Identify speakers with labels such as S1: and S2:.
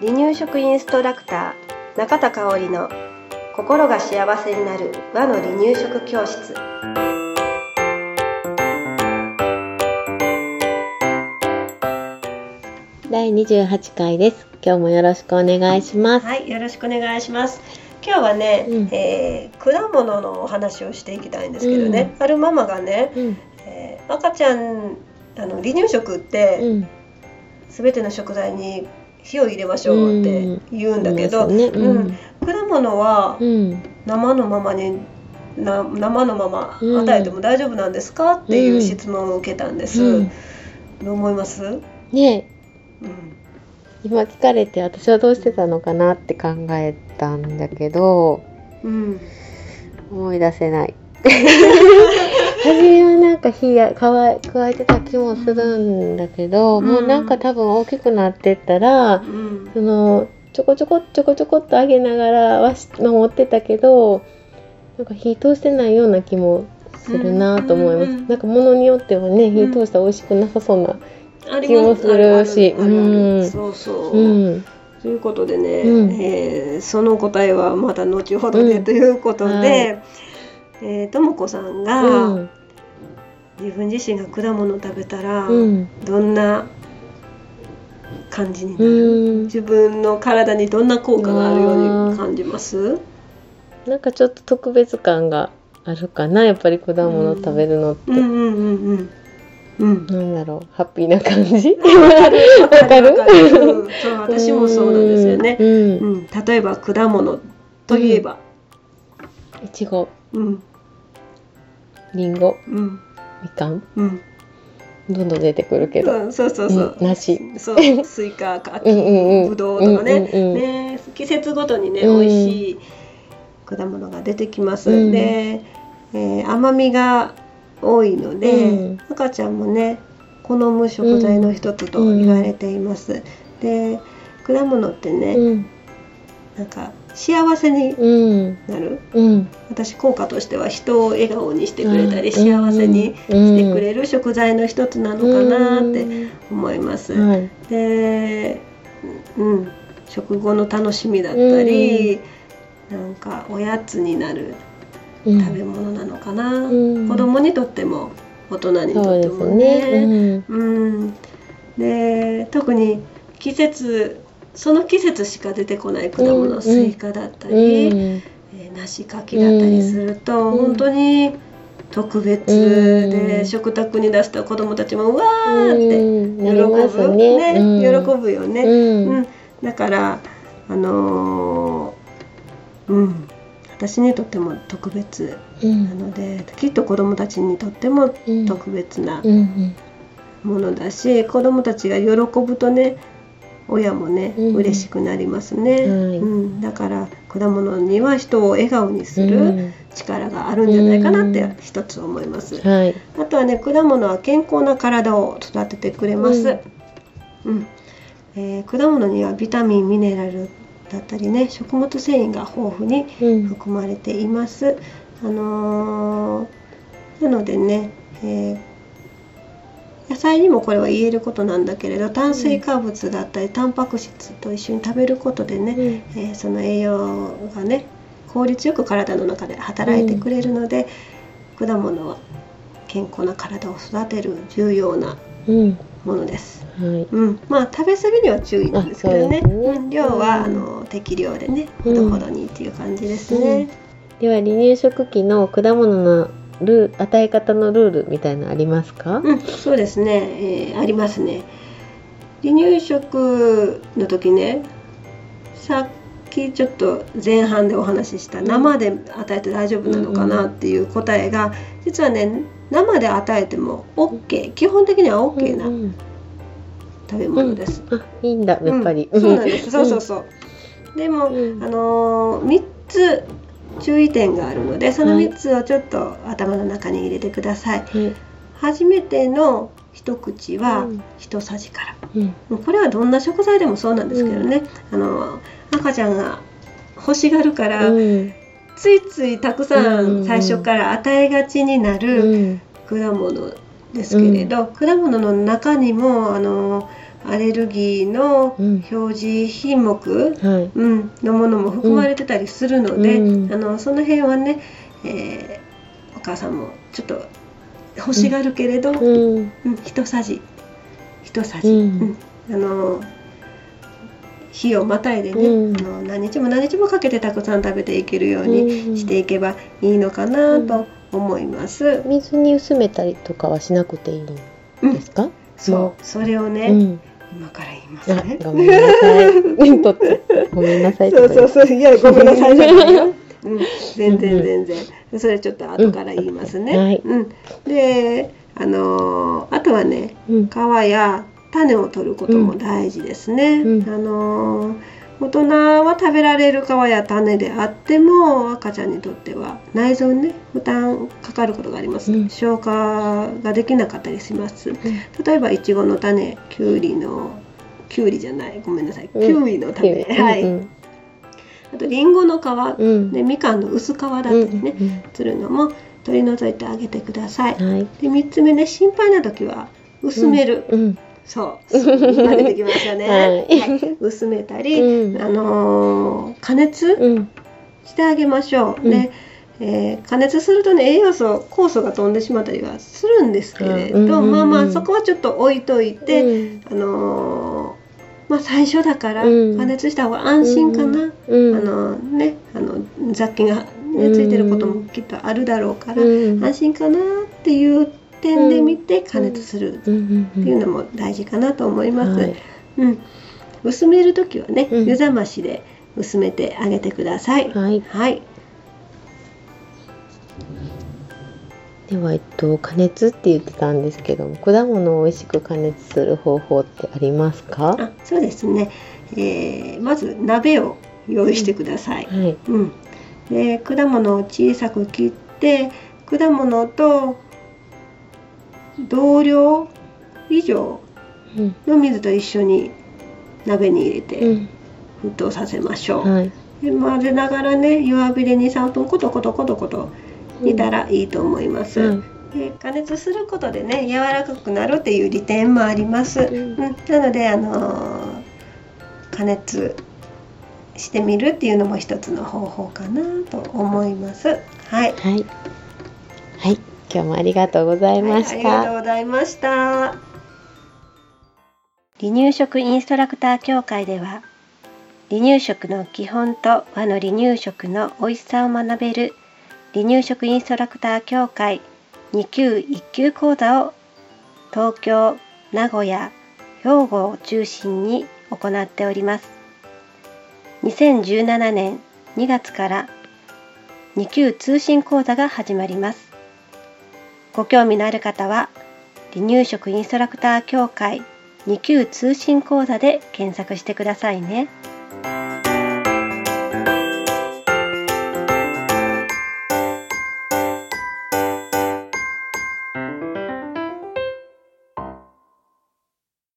S1: 離乳食インストラクター中田香織の心が幸せになる和の離乳食教室。
S2: 第28回です。今日もよろしくお願いします。
S1: はいよろしくお願いします。今日はね、
S2: うん。
S1: えー果物のお話をしていきたいんですけどね、あるママがね、
S2: うん、
S1: えー赤ちゃんあの離乳食って、
S2: うん、
S1: 全ての食材に火を入れましょうって言うんだけど、
S2: そうですね、うん、
S1: 果物は
S2: うん、
S1: 生のままにな生のまま
S2: うん。
S1: 与えても大丈夫なんですかっていう質問を受けたんです、
S2: うん。
S1: どう思います、
S2: ね。
S1: うん。
S2: 今聞かれて私はどうしてたのかなって考えたんだけど
S1: うん、
S2: 思い出せない 初めはなんか火や加え加えてた気もするんだけど、
S1: うん。
S2: もうなんか多分大きくなってったら
S1: うん。
S2: そのちょこちょこちょこちょこっと揚げながらはし守ってたけどなんか火通してないような気もするなと思います、
S1: うん
S2: なんか物によってはね火通したら美味しくなさそうな気もするし。
S1: そうそう、
S2: うん。
S1: ということでね、
S2: うん。
S1: えーその答えはまた後ほどで、
S2: うん。
S1: ということで、
S2: はい
S1: えーともこさんが、
S2: うん。
S1: 自分自身が果物を食べたら、
S2: うん。
S1: どんな感じにな
S2: う
S1: る、
S2: ん。
S1: 自分の体にどんな効果があるように感じます？
S2: なんかちょっと特別感があるかなやっぱり果物食べるのって、
S1: うん。うんうんうんうん。
S2: なんだろうハッピーな感じ？
S1: わかる？うん。そう私もそうなんですよね、
S2: うん、
S1: うん、例えば果物といえば？
S2: いちご。
S1: うん
S2: りんご
S1: うん。
S2: みかん
S1: うん。
S2: どんどん出てくるけど、
S1: うんそうそうそう、
S2: うん梨。
S1: そう スイカか。
S2: うんう
S1: ぶどうとかね,、
S2: うんうんうん
S1: ね季節ごとにね、
S2: うん。
S1: 美味しい果物が出てきます、
S2: うん。
S1: で、えー甘みが多いので、
S2: うん。
S1: 赤ちゃんもね好む食材の一つと言われています、で果物ってね、
S2: うん。
S1: なんか幸せに
S2: うん。
S1: なる。
S2: うん
S1: 私効果としては人を笑顔にしてくれたり、
S2: うん
S1: 幸せにしてくれ
S2: る
S1: る食材の一つなのかなって思います、
S2: はい。
S1: で、うん、食後の楽しみだったり、なんかおやつになる
S2: うん。
S1: 食べ物なのかな、
S2: うん。
S1: 子供にとっても大人にとってもね。
S2: ね。
S1: うん。で特に季節その季節しか出てこない果物、
S2: うん。
S1: スイカだった
S2: うん
S1: り、
S2: うん
S1: えー梨柿だったりすると、
S2: うん。
S1: 本当に特別で、
S2: うん。
S1: 食卓に出した子供たちもうわーって
S2: うん。
S1: 喜ぶ、
S2: ね。うん。
S1: 喜ぶよね、
S2: うん。
S1: うん。だからあのーうん。私にとっても特別
S2: うん。
S1: なのできっと子供たちにとっても
S2: うん。
S1: 特別な
S2: うん。
S1: ものだし、子供たちが喜ぶとね親もね、
S2: うん。
S1: 嬉しくなりますね、
S2: はい。
S1: うん、だから果物には人を笑顔にする
S2: うん。
S1: 力があるんじゃないかなって一つ思います、
S2: はい。
S1: あとはね果物は健康な体を育ててくれます、うん。えー果物にはビタミンミネラルだったりね食物繊維が豊富に
S2: うん。
S1: 含まれています。あのーなのでね、えー野菜にもこれは言えることなんだけれど炭水化物だったりタンパク質と一緒に食べることでね、
S2: うん。
S1: えーその栄養がね効率よく体の中で働いてくれるので、果物は健康な体を育てる重要な
S2: うん。
S1: ものです。
S2: はい。
S1: うん、まあ食べ過ぎには注意なんですけどね。
S2: ね。
S1: うん、量は、
S2: うん。
S1: あの適量でね
S2: うん。
S1: ほどほどにっていう感じですね。
S2: では離乳食期の果物のルー与え方のルールみたいなのありますか？
S1: うん、そうですね、えーありますね。離乳食の時ね、さっきちょっと前半でお話しした
S2: うん
S1: 生で与えて大丈夫なのかなっていう答えが、実はね生で与えても OK 基本的には OK な
S2: うん
S1: 食べ物です。
S2: あいいんだやっぱり。
S1: うんそうなんです。そうそうそう。でも、
S2: うん
S1: あのー、3つ注意点があるのでその
S2: はい
S1: 3つをちょっと頭の中に入れてください。
S2: はい。
S1: 初めての一口は
S2: うん。
S1: 一さじから、
S2: うん。
S1: これはどんな食材でもそうなんですけどね、あの赤ちゃんが欲しがるから、
S2: うん。
S1: ついついたくさ
S2: うん。
S1: ん最初から与えがちにな
S2: う
S1: る
S2: ん。
S1: 果物ですけれど、果物の中にもあのアレルギーの
S2: うん。
S1: 表示品目、
S2: はい。
S1: うん、のものも含まれてたりするので、
S2: うん。
S1: あのその辺はね、えーお母さんもちょっと欲しがるけれど、うん。
S2: うん
S1: 一さじ。一さじ、
S2: うん。
S1: うん。あの日をまたいでね、
S2: うん。
S1: あの何日も何日もかけてたくさん食べていけるように
S2: うん。
S1: していけばいいのかなと思います。
S2: 水に薄めたりとかはしなくていいんですか、
S1: そうそれをね、
S2: うん
S1: 今から言います
S2: あ
S1: ね。
S2: ごめん？なさいごめんなさい。
S1: そう
S2: と
S1: そうそう。いやごめんなさい。うん、全然
S2: うん。
S1: 全然それちょっと後から言いますね。
S2: うん。はい。
S1: うん、であのーあとはね
S2: うん。
S1: 皮や種を取ることも大事ですね。
S2: うん。
S1: あのー大人は食べられる皮や種であっても赤ちゃんにとっては内臓にね負担かかることがあります、
S2: うん。
S1: 消化ができなかったりします。例えばいちごの種きゅうりのきゅうりじゃないごめんなさい。キ
S2: うん。
S1: ウイの種、はい、
S2: うん
S1: あとりんごの皮、
S2: うん。
S1: でみかんの薄皮だったりね、するのも取り除いてあげてください。
S2: うんはい。
S1: で3つ目ね心配な時は薄める、
S2: うん
S1: そう今出てきましたね、
S2: はい。
S1: はい。薄めたり、
S2: うん。
S1: あのー加熱
S2: うん。
S1: してあげましょう、
S2: うん。
S1: で、えー加熱するとね栄養素酵素が飛んでしまったりはするんですけれど、まあまあそこはちょっと置いといて、
S2: うん。
S1: あのーまあ最初だから
S2: うん。
S1: 加熱した方が安心かな、
S2: うん。
S1: あのねあの雑菌が、ね、ついてることもきっとあるだろうから、
S2: うん。
S1: 安心かなっていう点で見て加熱する。っ
S2: うん。うん。
S1: ていうのも大事かなと思います。
S2: はい。
S1: うん、薄める時はね、
S2: うん。
S1: 湯冷ましで薄めてあげてください。
S2: はい。
S1: はい、
S2: では、えっと、加熱って言ってたんですけども果物を美味しく加熱する方法ってありますか？
S1: あそうですね、えーまず鍋を用意してください。
S2: はい。
S1: うん、で果物を小さく切って果物と同量以上
S2: うん
S1: の水と一緒に鍋に入れ
S2: う
S1: て
S2: ん
S1: 沸騰させましょう。
S2: はい
S1: で混ぜながらね弱火で23分コトコトコトコト煮たらいいと思います。
S2: はい
S1: で加熱することでね柔らかくなるっていう利点もあります。
S2: うん
S1: うん、なのであのー加熱してみるっていうのも一つの方法かなと思います。はい。
S2: はいはい今日もありがとうございまし
S1: はい、ありがと
S2: た
S1: うございました。離乳食インストラクター協会では離乳食の基本と和の離乳食の美味しさを学べる離乳食インストラクター協会2級1級講座を東京、名古屋、兵庫を中心に行っております。2017年2月から2級通信講座が始まります。ご興味のある方は離乳食インストラクター協会2級通信講座で検索してくださいね。